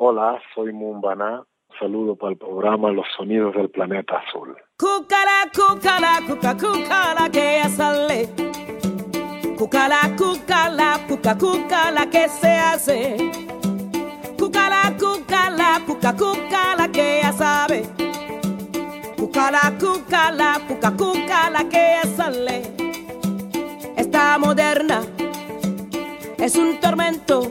Hola, soy Mumbana. Saludo para el programa Los Sonidos del Planeta Azul. Cucala, cucala, cuca, cucala, que ya sale. Cucala, cucala, cuca, cucala, que se hace. Cucala, cucala, cuca, cucala, que ya sabe. Cucala, cucala, cuca, cucala, que ya sale. Está moderna, es un tormento,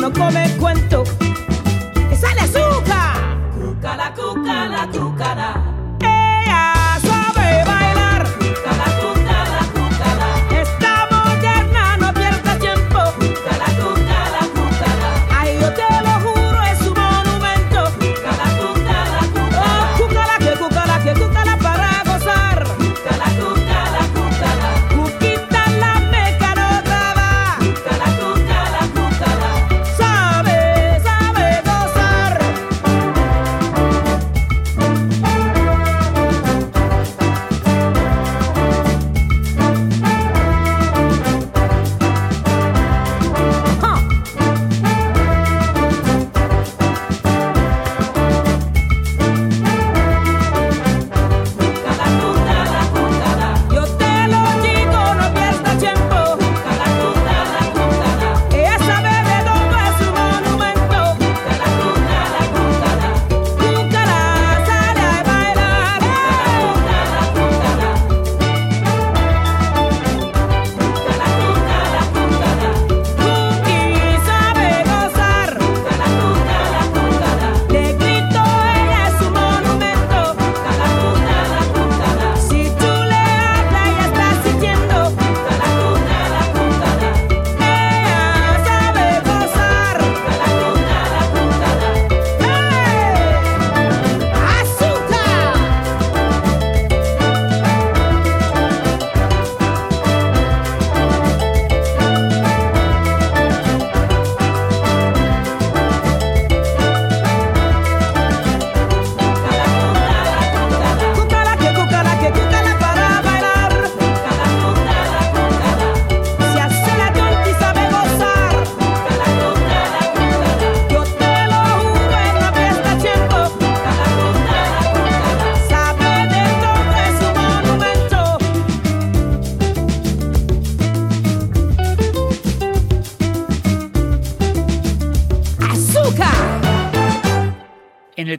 no come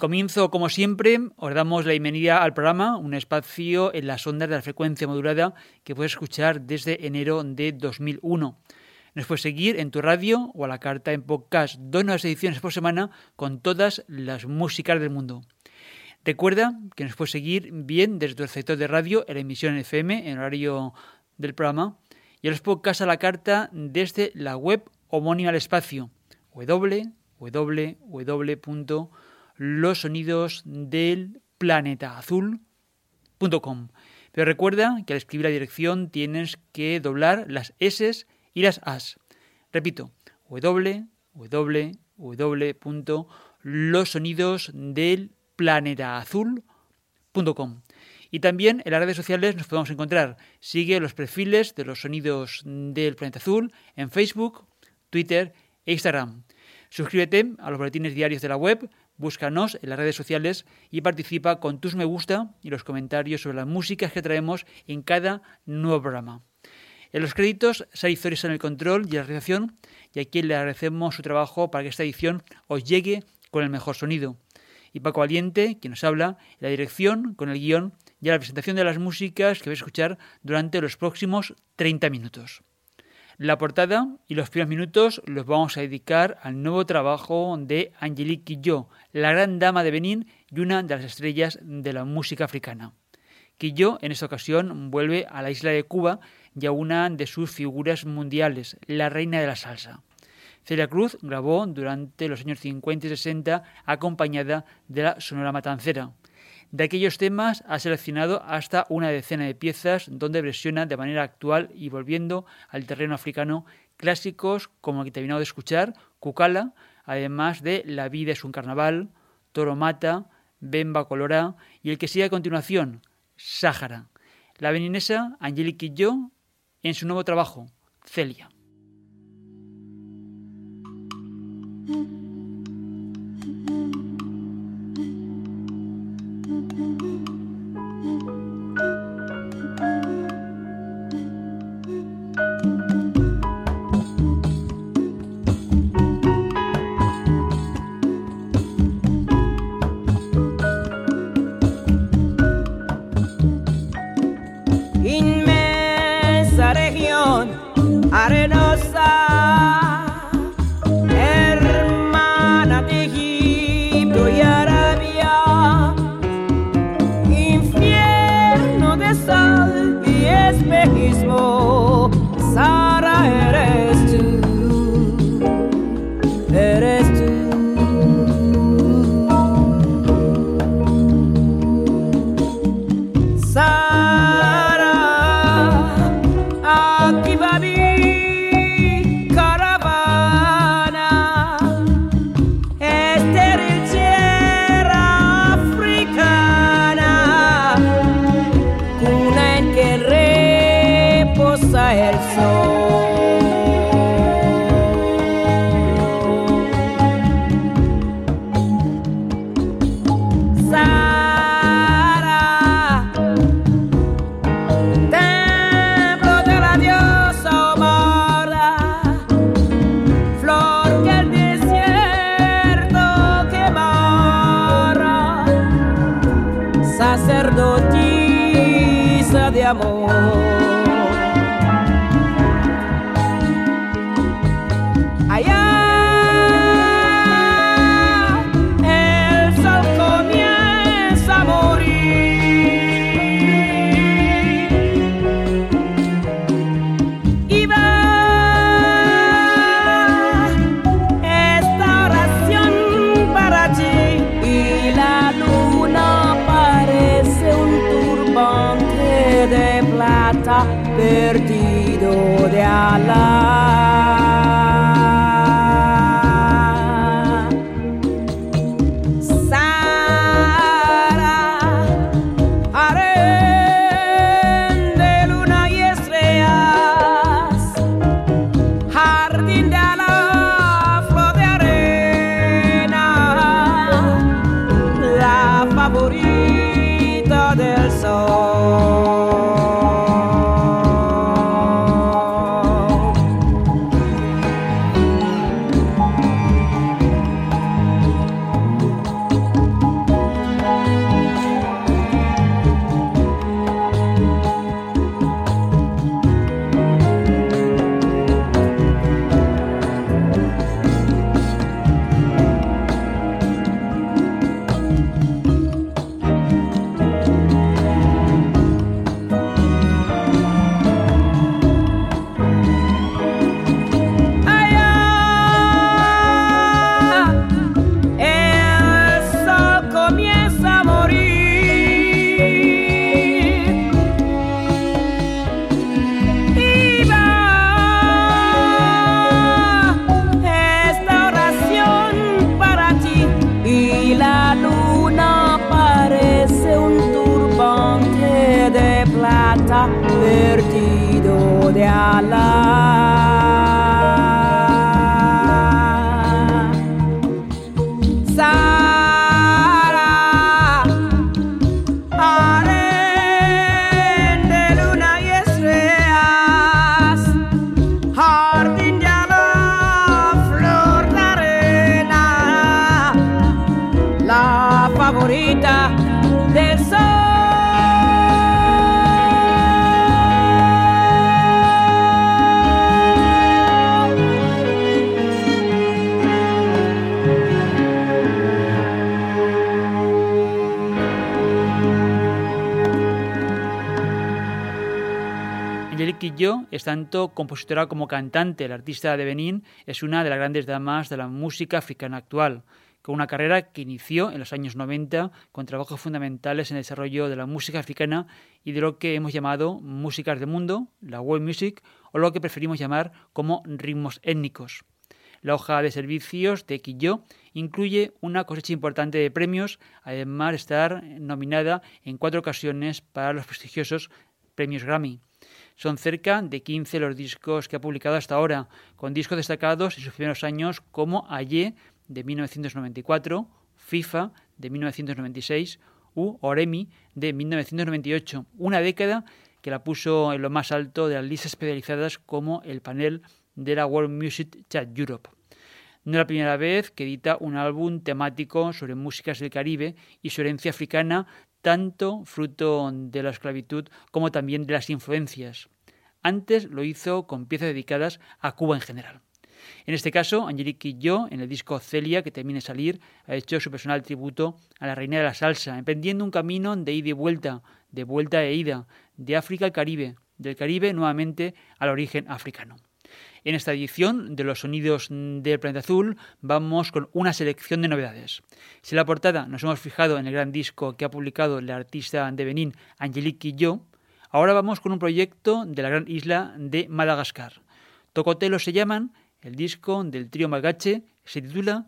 comienzo, como siempre, os damos la bienvenida al programa, un espacio en las ondas de la frecuencia modulada que puedes escuchar desde enero de 2001. Nos puedes seguir en tu radio o a la carta en podcast, dos nuevas ediciones por semana con todas las músicas del mundo. Recuerda que nos puedes seguir bien desde tu receptor de radio en la emisión FM, en horario del programa, y a los podcasts a la carta desde la web homónima al espacio www los sonidos del planeta azul.com. Pero recuerda que al escribir la dirección tienes que doblar las S y las As. Repito, www.losonidosdelplanetaazul.com. Y también en las redes sociales nos podemos encontrar. Sigue los perfiles de los sonidos del planeta azul en Facebook, Twitter e Instagram. Suscríbete a los boletines diarios de la web Búscanos en las redes sociales y participa con tus me gusta y los comentarios sobre las músicas que traemos en cada nuevo programa. En los créditos, Sari Zores en el control y la realización, y a quien le agradecemos su trabajo para que esta edición os llegue con el mejor sonido. Y Paco Valiente, quien nos habla, la dirección, con el guion y la presentación de las músicas que vais a escuchar durante los próximos 30 minutos. La portada y los primeros minutos los vamos a dedicar al nuevo trabajo de Angelique Quillot, la gran dama de Benín y una de las estrellas de la música africana. Quillot en esta ocasión vuelve a la isla de Cuba y a una de sus figuras mundiales, la reina de la salsa. Celia Cruz grabó durante los años 50 y 60 acompañada de la Sonora Matancera. De aquellos temas ha seleccionado hasta una decena de piezas donde versiona de manera actual y volviendo al terreno africano clásicos como el que terminado de escuchar, Cucala, además de La vida es un carnaval, Toro Mata, Bemba Colorá y el que sigue a continuación, Sáhara. La beninesa Angelique Quillo en su nuevo trabajo, Celia. Quillo sacerdotisa de amor. Sara, harén de luna y estrellas, jardín de la flor de arena, la favorita del sol. convertido de Alá. Es tanto compositora como cantante. La artista de Benín es una de las grandes damas de la música africana actual, con una carrera que inició en los años 90 con trabajos fundamentales en el desarrollo de la música africana y de lo que hemos llamado músicas de mundo, la world music, o lo que preferimos llamar como ritmos étnicos. La hoja de servicios de Quillo incluye una cosecha importante de premios, además de estar nominada en cuatro ocasiones para los prestigiosos premios Grammy. Son cerca de 15 los discos que ha publicado hasta ahora, con discos destacados en sus primeros años como Aye de 1994, FIFA de 1996 u Oremi de 1998, una década que la puso en lo más alto de las listas especializadas como el panel de la World Music Chat Europe. No es la primera vez que edita un álbum temático sobre músicas del Caribe y su herencia africana, tanto fruto de la esclavitud como también de las influencias. Antes lo hizo con piezas dedicadas a Cuba en general. En este caso, Angelique yo, en el disco Celia, que termina de salir, ha hecho su personal tributo a la reina de la salsa, emprendiendo un camino de ida y vuelta, de vuelta e ida, de África al Caribe, del Caribe nuevamente al origen africano. En esta edición de los sonidos del planeta azul vamos con una selección de novedades. Si en la portada nos hemos fijado en el gran disco que ha publicado la artista de Benín Angelique yo, ahora vamos con un proyecto de la gran isla de Madagascar. Tocotelo se llaman, el disco del trío Magache se titula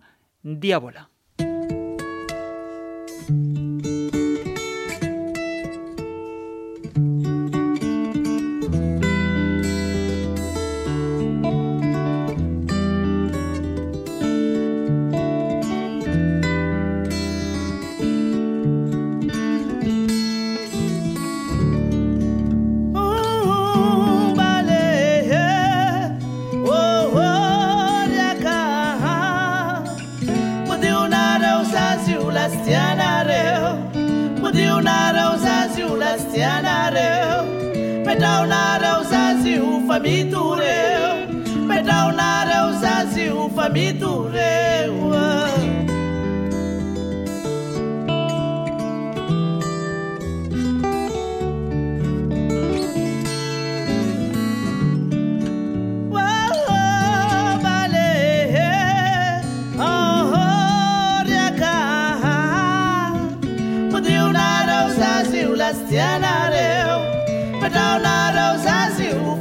famitureu perdão na uzazi o famitureu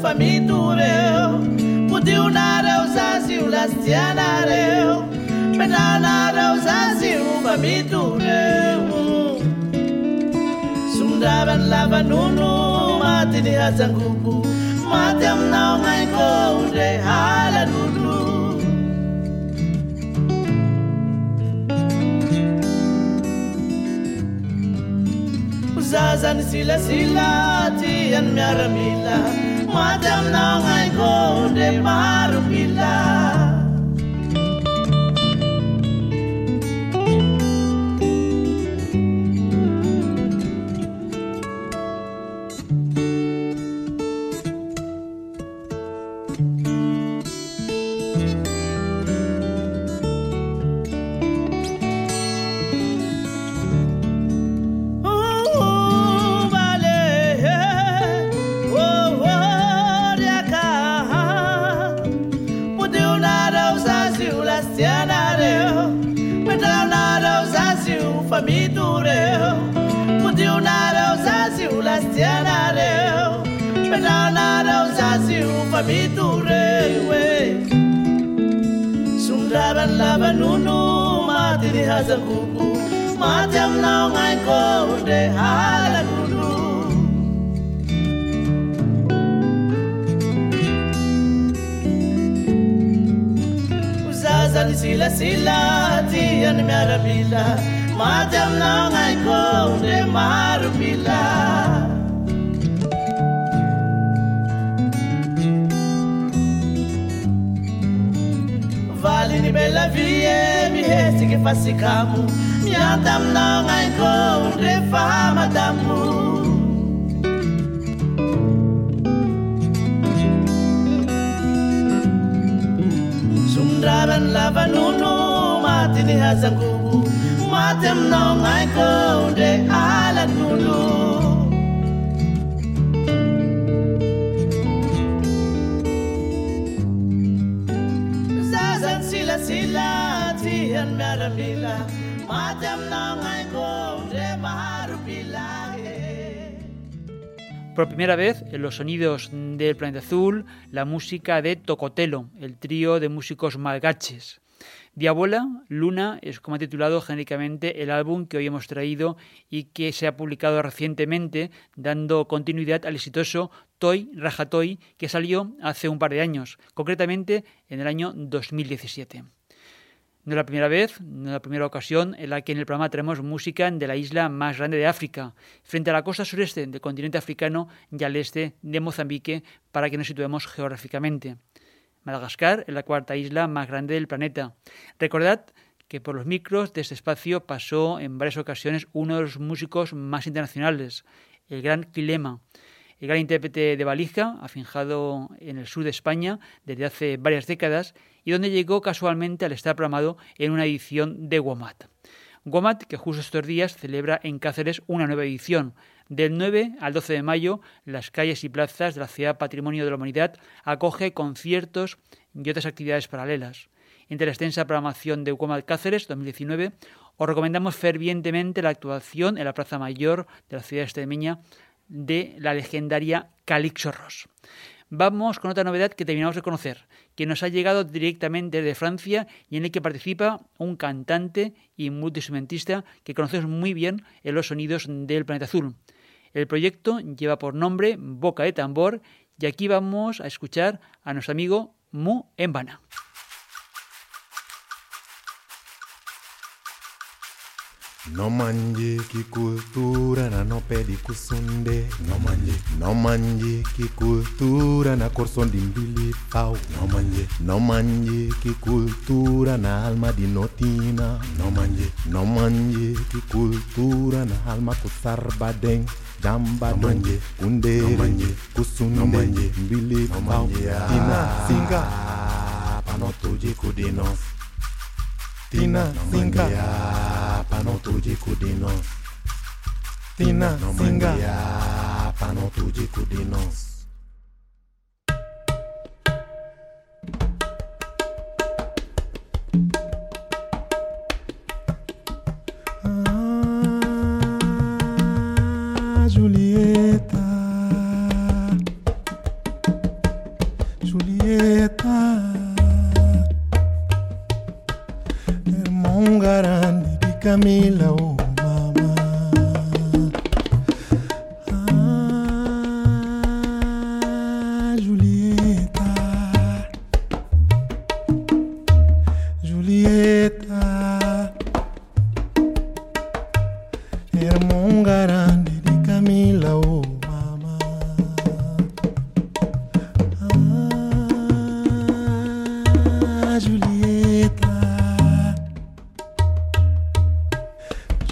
fa mitoreo. Podionareo zazio lastianareo penanareo zazio fa mitoreo. Somdravany lavanono maty ny azangobo maty aminao maiko ndre halanolo zazany silasila ty any miaramila. Madam, now I go the bar. Sila sila tian miarabila Madam na ngai ko de marubila Vale ni bela vie mi hesi que fasikamu Mi adam na ngai ko de fama damu andrarany lavanondro maty ny hazangovo maty aminao gnaiko ndre alan'olo zazany silasila ty hany miaramila maty aminao gnaiko ndre maha Por primera vez en los sonidos del planeta azul, la música de Tocotelo, el trío de músicos malgaches. Diabola, Luna es como ha titulado genéricamente el álbum que hoy hemos traído y que se ha publicado recientemente, dando continuidad al exitoso Toy Rajatoy que salió hace un par de años, concretamente en el año 2017. No es la primera vez, no es la primera ocasión en la que en el programa traemos música de la isla más grande de África, frente a la costa sureste del continente africano y al este de Mozambique, para que nos situemos geográficamente. Madagascar es la cuarta isla más grande del planeta. Recordad que por los micros de este espacio pasó en varias ocasiones uno de los músicos más internacionales, el gran Quilema, el gran intérprete de valija, afinjado en el sur de España desde hace varias décadas y donde llegó casualmente al estar programado en una edición de Womat. Womat, que justo estos días celebra en Cáceres una nueva edición, del 9 al 12 de mayo, las calles y plazas de la ciudad Patrimonio de la Humanidad acoge conciertos y otras actividades paralelas. Entre la extensa programación de Ucomat Cáceres 2019, os recomendamos fervientemente la actuación en la Plaza Mayor de la ciudad extremeña de la legendaria Calixto Ross. Vamos con otra novedad que terminamos de conocer, que nos ha llegado directamente de Francia y en el que participa un cantante y multiinstrumentista que conocemos muy bien en los sonidos del planeta azul. El proyecto lleva por nombre Boca de Tambor y aquí vamos a escuchar a nuestro amigo Mu Embana. No manje ki cultura na no pedi kusunde. No manje No manje ki cultura na corson di mbili pau. No manje No manje ki cultura na alma di notina. No manje No manje ki cultura na alma kusarbadeng jamba donje kundere no manje kusunde mbili pau. Ah. tina singa. Panotuji kudinos tina singa ah. pano tuji de Tina, Tina singa. Tina, no singa. Pano tuji.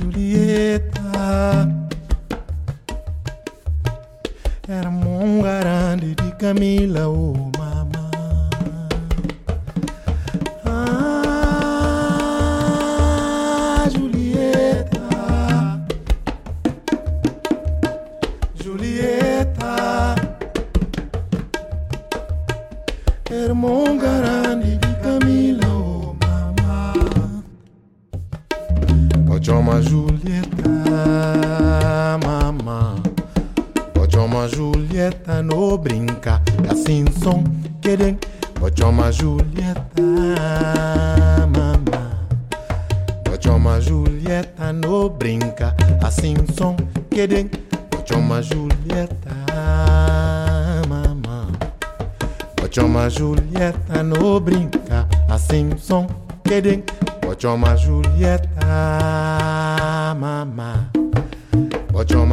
Julieta. Irmão um grande de Camila, oh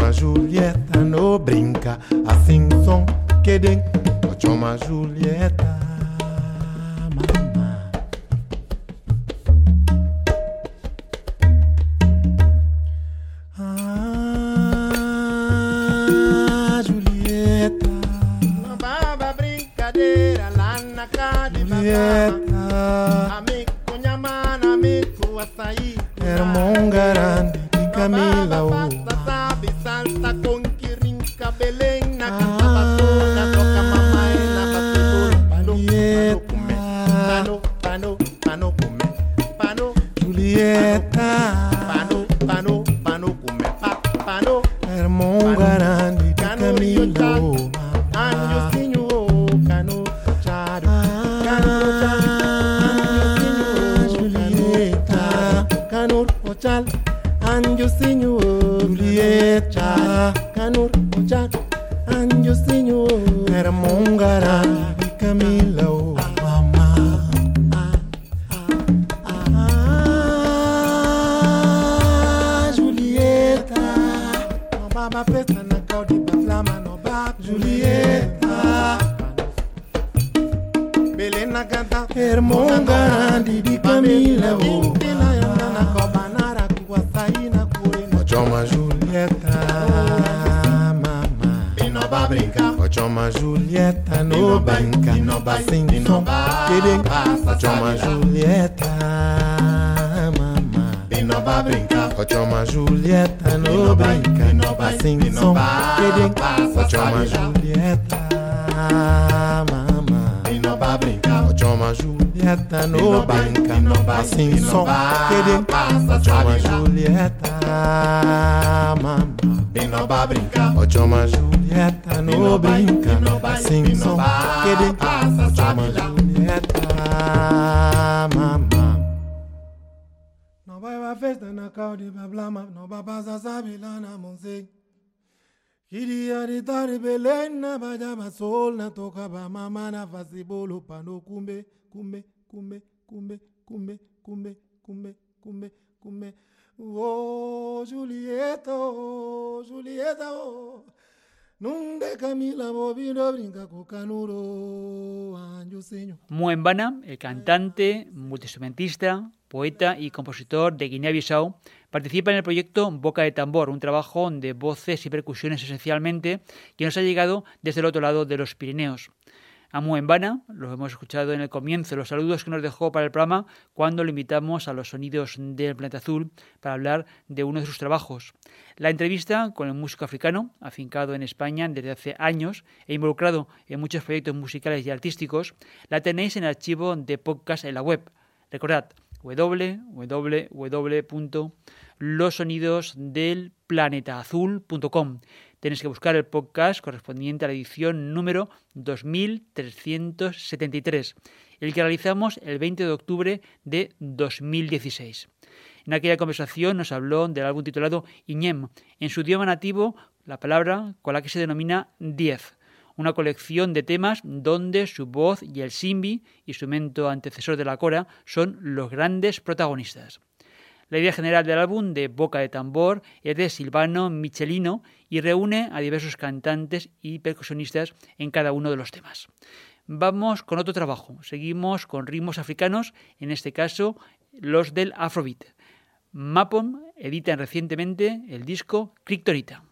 Pochoma Julieta, no brinca Assim som querem Pochoma Julieta, Julieta, Canur, Ojan, and Justino, Hermongara, Camila, oh, Mama. Ah, Julieta, Mama Pesta, Nakaudi, Batlama, no Bab, Julieta. Belena canta, Hermongara, Didi Camila, oh. Chama Julieta no banca, sem som, querer. Chama Julieta, mamá. Binoba brinca. Chama Julieta no banca, sem som, querer. Chama Julieta, mamá. Binoba brinca. Chama Julieta no banca, sem som, querer. Chama Julieta, mamá. Binoba brinca. Chama Julieta. I no brinca, sing song, quede, chama neta, mamá. No vai a festa na calde bablama, no baba sa sabe lá na monse. Queria de tare belém na baja basol na toca ba mamá na face bolo pano cumbe, cumbe, cumbe, cumbe, cumbe, cumbe, cumbe, cumbe, cumbe. Oh, Julieta, oh, Julieta, oh. Muembana, el cantante, multiinstrumentista, poeta y compositor de Guinea-Bissau, participa en el proyecto Boca de Tambor, un trabajo de voces y percusiones esencialmente que nos ha llegado desde el otro lado de los Pirineos. A Muembana, lo hemos escuchado en el comienzo, los saludos que nos dejó para el programa cuando lo invitamos a los sonidos del planeta azul para hablar de uno de sus trabajos. La entrevista con el músico africano, afincado en España desde hace años e involucrado en muchos proyectos musicales y artísticos, la tenéis en el archivo de podcast en la web. Recordad www.losonidosdelplanetaazul.com. Tenéis que buscar el podcast correspondiente a la edición número 2373, el que realizamos el 20 de octubre de 2016. En aquella conversación nos habló del álbum titulado Iñem, en su idioma nativo la palabra con la que se denomina 10, una colección de temas donde su voz y el simbi, instrumento antecesor de la cora, son los grandes protagonistas. La idea general del álbum de Boca de Tambor es de Silvano Michelino y reúne a diversos cantantes y percusionistas en cada uno de los temas. Vamos con otro trabajo. Seguimos con ritmos africanos, en este caso los del Afrobeat. Mapon editan recientemente el disco Crictorita.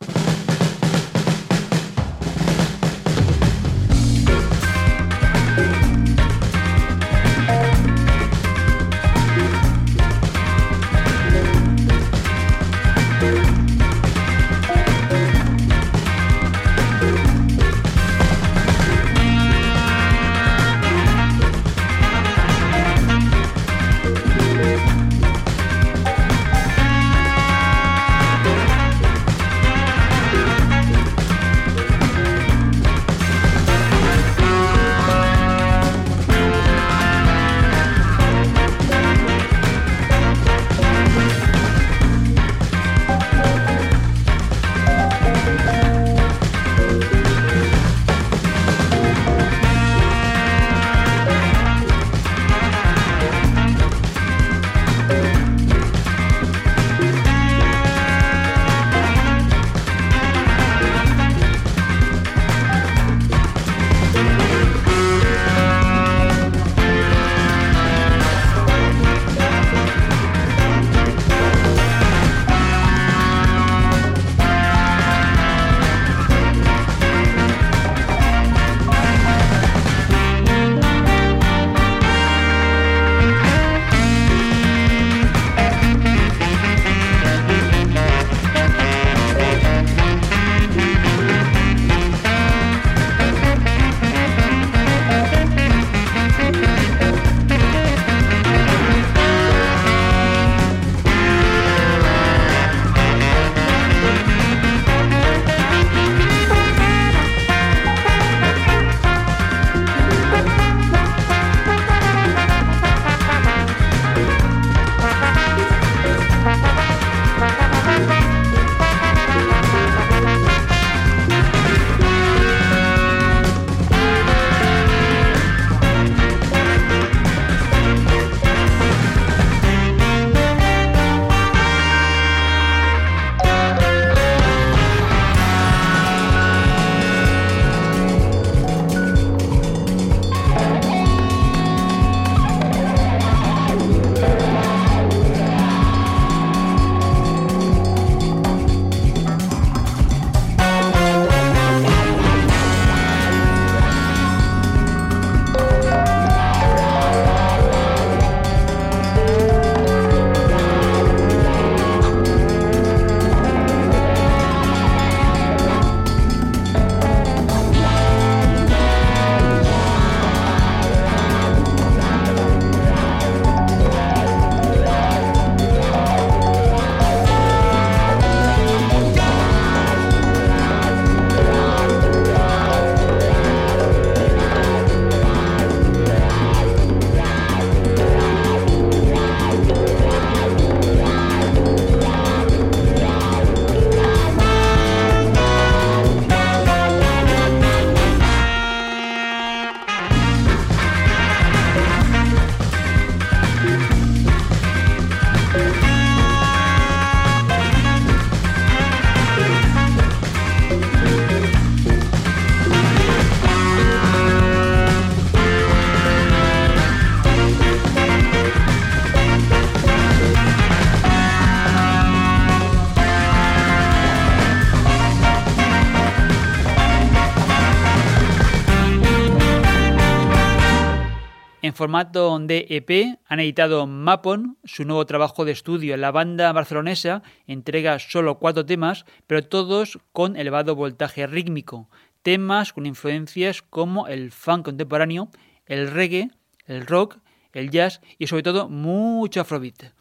Formato de EP han editado Mapon, su nuevo trabajo de estudio. La banda barcelonesa entrega solo cuatro temas, pero todos con elevado voltaje rítmico. Temas con influencias como el funk contemporáneo, el reggae, el rock, el jazz y sobre todo mucho afrobeat.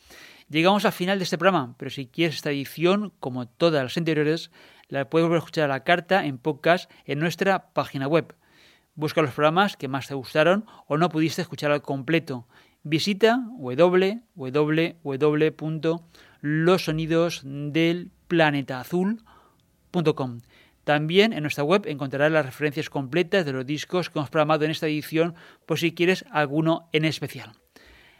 Llegamos al final de este programa, pero si quieres esta edición, como todas las anteriores, la puedes escuchar a la carta en podcast en nuestra página web. Busca los programas que más te gustaron o no pudiste escuchar al completo. Visita www.losonidosdelplanetaazul.com. También en nuestra web encontrarás las referencias completas de los discos que hemos programado en esta edición por si quieres alguno en especial.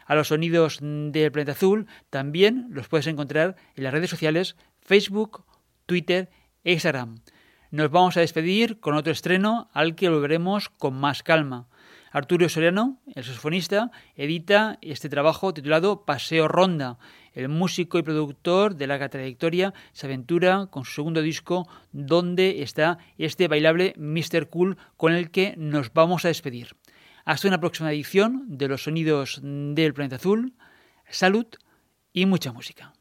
A los sonidos del planeta azul también los puedes encontrar en las redes sociales Facebook, Twitter e Instagram. Nos vamos a despedir con otro estreno al que volveremos con más calma. Arturo Soriano, el saxofonista, edita este trabajo titulado Paseo Ronda. El músico y productor de larga trayectoria se aventura con su segundo disco donde está este bailable Mr. Cool con el que nos vamos a despedir. Hasta una próxima edición de Los Sonidos del Planeta Azul. Salud y mucha música.